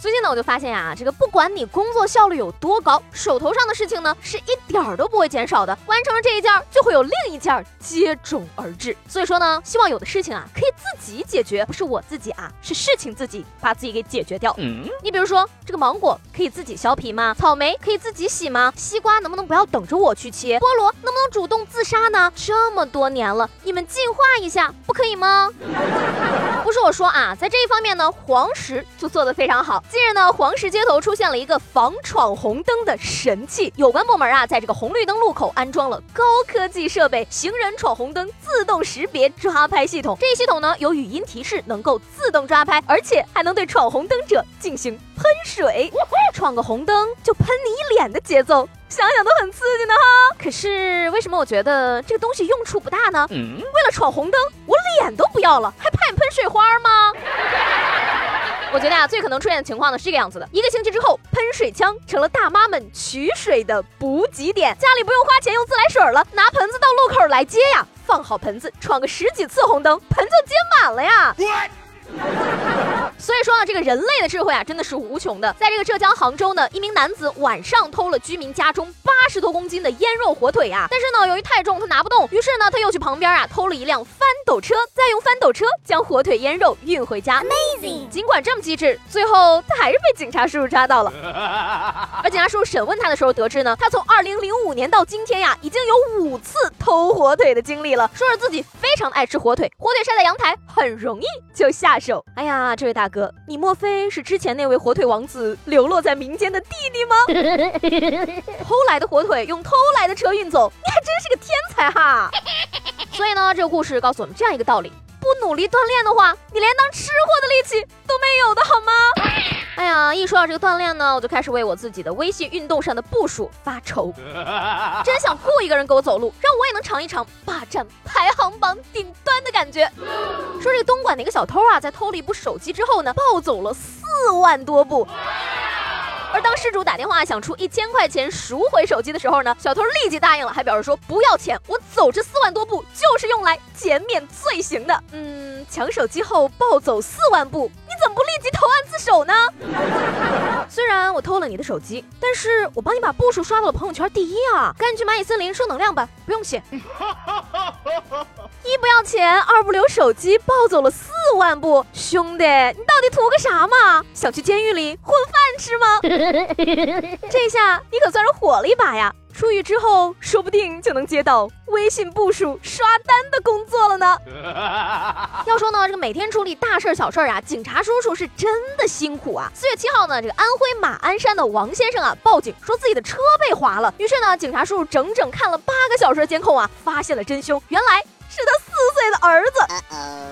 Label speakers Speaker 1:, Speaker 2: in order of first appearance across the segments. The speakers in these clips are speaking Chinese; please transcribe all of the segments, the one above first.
Speaker 1: 最近呢，我就发现呀，这个不管你工作效率有多高，手头上的事情呢是一点儿都不会减少的。完成了这一件，就会有另一件接踵而至。所以说呢，希望有的事情啊可以自己解决，不是我自己啊，是事情自己把自己给解决掉。嗯，你比如说这个芒果可以自己削皮吗？草莓可以自己洗吗？西瓜能不能不要等着我去切？菠萝能不能主动自杀呢？这么多年了，你们进化一下不可以吗？不是我说啊，在这一方面呢，黄石就做得非常好。近日呢，黄石街头出现了一个防闯红灯的神器，有关部门啊，在这个红绿灯路口安装了高科技设备——行人闯红灯自动识别抓拍系统。这一系统呢，有语音提示，能够自动抓拍，而且还能对闯红灯者进行喷水，闯个红灯就喷你一脸的节奏，想想都很刺激呢哈。可是为什么我觉得这个东西用处不大呢？为了闯红灯，我脸都不要了，还怕你喷水花吗？我觉得啊，最可能出现的情况呢是这个样子的：一个星期之后，喷水枪成了大妈们取水的补给点，家里不用花钱用自来水了，拿盆子到路口来接呀，放好盆子，闯个十几次红灯，盆就接满了呀。以说啊，这个人类的智慧啊，真的是无穷的。在这个浙江杭州呢，一名男子晚上偷了居民家中八十多公斤的腌肉火腿啊，但是呢，由于太重，他拿不动，于是呢，他又去旁边啊偷了一辆翻斗车，再用翻斗车将火腿腌肉运回家。Amazing！尽管这么机智，最后他还是被警察叔叔抓到了。而警察叔叔审问他的时候得知呢，他从二零零五年到今天呀，已经有五次偷火腿的经历了，说是自己非常爱吃火腿，火腿晒在阳台很容易就下手。哎呀，这位大哥，你莫非是之前那位火腿王子流落在民间的弟弟吗？偷来的火腿用偷来的车运走，你还真是个天才哈！所以呢，这个故事告诉我们这样一个道理：不努力锻炼的话，你连当吃货的力气都说到这个锻炼呢，我就开始为我自己的微信运动上的步数发愁，真想雇一个人给我走路，让我也能尝一尝霸占排行榜顶端的感觉。说这个东莞的一个小偷啊，在偷了一部手机之后呢，暴走了四万多步。而当失主打电话想出一千块钱赎回手机的时候呢，小偷立即答应了，还表示说不要钱，我走这四万多步就是用来减免罪行的。嗯，抢手机后暴走四万步，你怎么不立即投案自首呢？你的手机，但是我帮你把步数刷到了朋友圈第一啊！赶紧去蚂蚁森林收能量吧，不用谢。一不要钱，二不留手机，暴走了四万步，兄弟，你到底图个啥嘛？想去监狱里混饭吃吗？这下你可算是火了一把呀！出狱之后，说不定就能接到微信部署刷单的工作了呢。要说呢，这个每天处理大事小事啊，警察叔叔是真的辛苦啊。四月七号呢，这个安徽马鞍山的王先生啊，报警说自己的车被划了。于是呢，警察叔叔整整看了八个小时的监控啊，发现了真凶，原来是他四岁的儿子。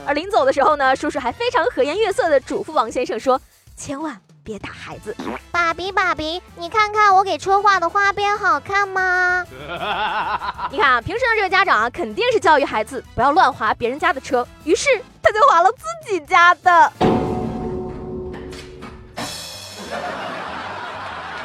Speaker 1: 而临走的时候呢，叔叔还非常和颜悦色的嘱咐王先生说，千万。别打孩子，
Speaker 2: 爸比爸比，你看看我给车画的花边好看吗？
Speaker 1: 你看啊，平时的这个家长啊肯定是教育孩子不要乱划别人家的车，于是他就划了自己家的。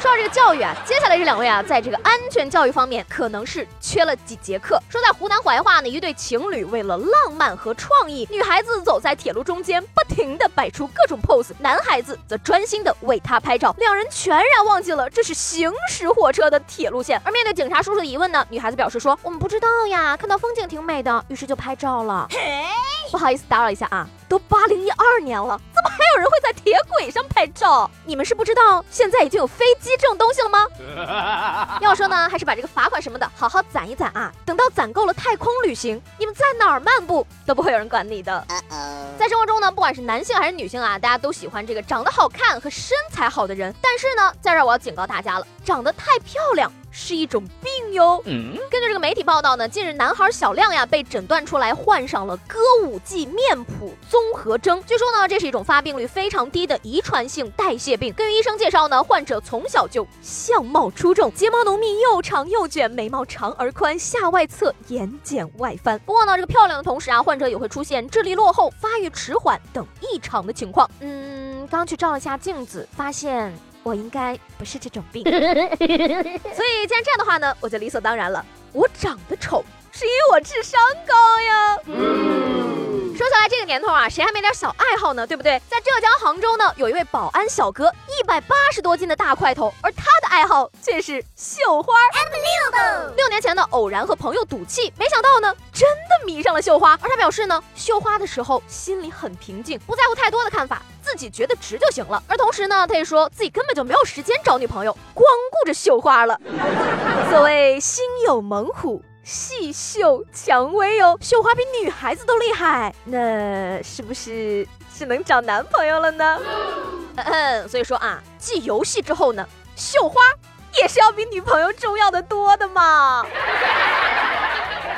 Speaker 1: 说到这个教育啊，接下来这两位啊，在这个安全教育方面可能是缺了几节课。说在湖南怀化呢，一对情侣为了浪漫和创意，女孩子走在铁路中间，不停的摆出各种 pose，男孩子则专心的为她拍照，两人全然忘记了这是行驶火车的铁路线。而面对警察叔叔的疑问呢，女孩子表示说：“我们不知道呀，看到风景挺美的，于是就拍照了。”不好意思打扰一下啊，都八零一二年了，怎么还有人会在铁轨上拍照？你们是不知道现在已经有飞机这种东西了吗？要说呢，还是把这个罚款什么的好好攒一攒啊，等到攒够了太空旅行，你们在哪儿漫步都不会有人管你的。在生活中呢，不管是男性还是女性啊，大家都喜欢这个长得好看和身材好的人，但是呢，在这我要警告大家了，长得太漂亮。是一种病哟。嗯，根据这个媒体报道呢，近日男孩小亮呀被诊断出来患上了歌舞伎面谱综合征。据说呢，这是一种发病率非常低的遗传性代谢病。根据医生介绍呢，患者从小就相貌出众，睫毛浓密，又长又卷，眉毛长而宽，下外侧眼睑外翻。不过呢，这个漂亮的同时啊，患者也会出现智力落后、发育迟缓等异常的情况。嗯，刚去照了下镜子，发现我应该不是这种病。所以既然这样的话呢，我就理所当然了，我长得丑。是因为我智商高呀。说起来这个年头啊，谁还没点小爱好呢？对不对？在浙江杭州呢，有一位保安小哥，一百八十多斤的大块头，而他的爱好却是绣花。六年前呢，偶然和朋友赌气，没想到呢，真的迷上了绣花。而他表示呢，绣花的时候心里很平静，不在乎太多的看法，自己觉得值就行了。而同时呢，他也说自己根本就没有时间找女朋友，光顾着绣花了。所谓心有猛虎。细绣蔷薇哦，绣花比女孩子都厉害，那是不是只能找男朋友了呢？嗯，所以说啊，继游戏之后呢，绣花也是要比女朋友重要的多的嘛。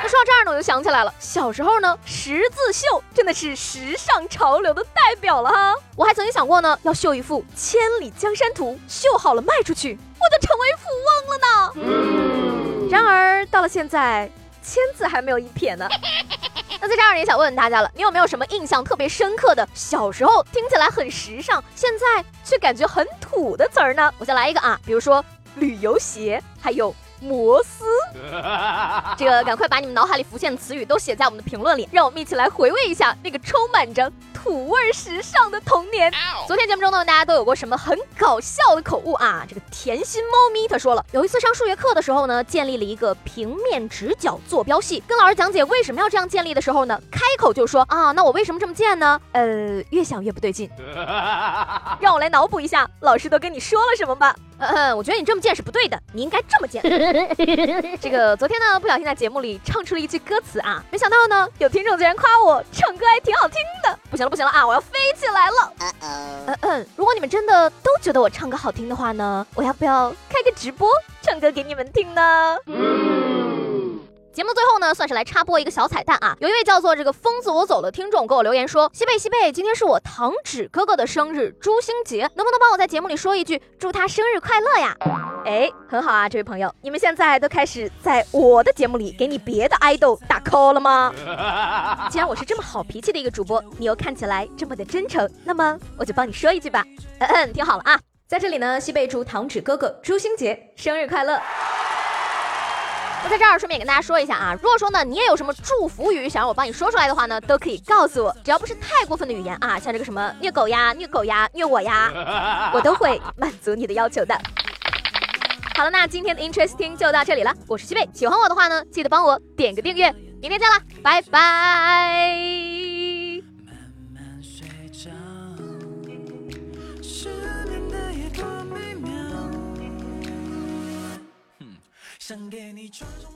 Speaker 1: 那 说到这儿呢，我就想起来了，小时候呢，十字绣真的是时尚潮流的代表了哈。我还曾经想过呢，要绣一幅《千里江山图》，绣好了卖出去，我就成为富翁了呢。然而到了现在，签字还没有一撇呢。那在这儿也想问问大家了，你有没有什么印象特别深刻的小时候听起来很时尚，现在却感觉很土的词儿呢？我先来一个啊，比如说旅游鞋，还有摩斯。这个赶快把你们脑海里浮现的词语都写在我们的评论里，让我们一起来回味一下那个充满着。土味时尚的童年。昨天节目中呢，大家都有过什么很搞笑的口误啊？这个甜心猫咪他说了，有一次上数学课的时候呢，建立了一个平面直角坐标系，跟老师讲解为什么要这样建立的时候呢，开口就说啊，那我为什么这么建呢？呃，越想越不对劲。让我来脑补一下，老师都跟你说了什么吧。嗯，我觉得你这么贱是不对的，你应该这么贱。这个昨天呢，不小心在节目里唱出了一句歌词啊，没想到呢，有听众竟然夸我唱歌还挺好听的。不行了，不行了啊，我要飞起来了。嗯嗯，如果你们真的都觉得我唱歌好听的话呢，我要不要开个直播唱歌给你们听呢？节目最后呢，算是来插播一个小彩蛋啊！有一位叫做这个疯子我走的听众给我留言说：西贝西贝，今天是我糖纸哥哥的生日，朱星杰，能不能帮我在节目里说一句祝他生日快乐呀？哎，很好啊，这位朋友，你们现在都开始在我的节目里给你别的爱豆打 call 了吗？既然我是这么好脾气的一个主播，你又看起来这么的真诚，那么我就帮你说一句吧。嗯嗯，听好了啊，在这里呢，西贝祝糖纸哥哥朱星杰生日快乐。那在这儿顺便跟大家说一下啊，如果说呢你也有什么祝福语想让我帮你说出来的话呢，都可以告诉我，只要不是太过分的语言啊，像这个什么虐狗呀、虐狗呀、虐我呀，我都会满足你的要求的。好了，那今天的 Interesting 就到这里了，我是西贝，喜欢我的话呢，记得帮我点个订阅，明天见啦，拜拜。想给你传送。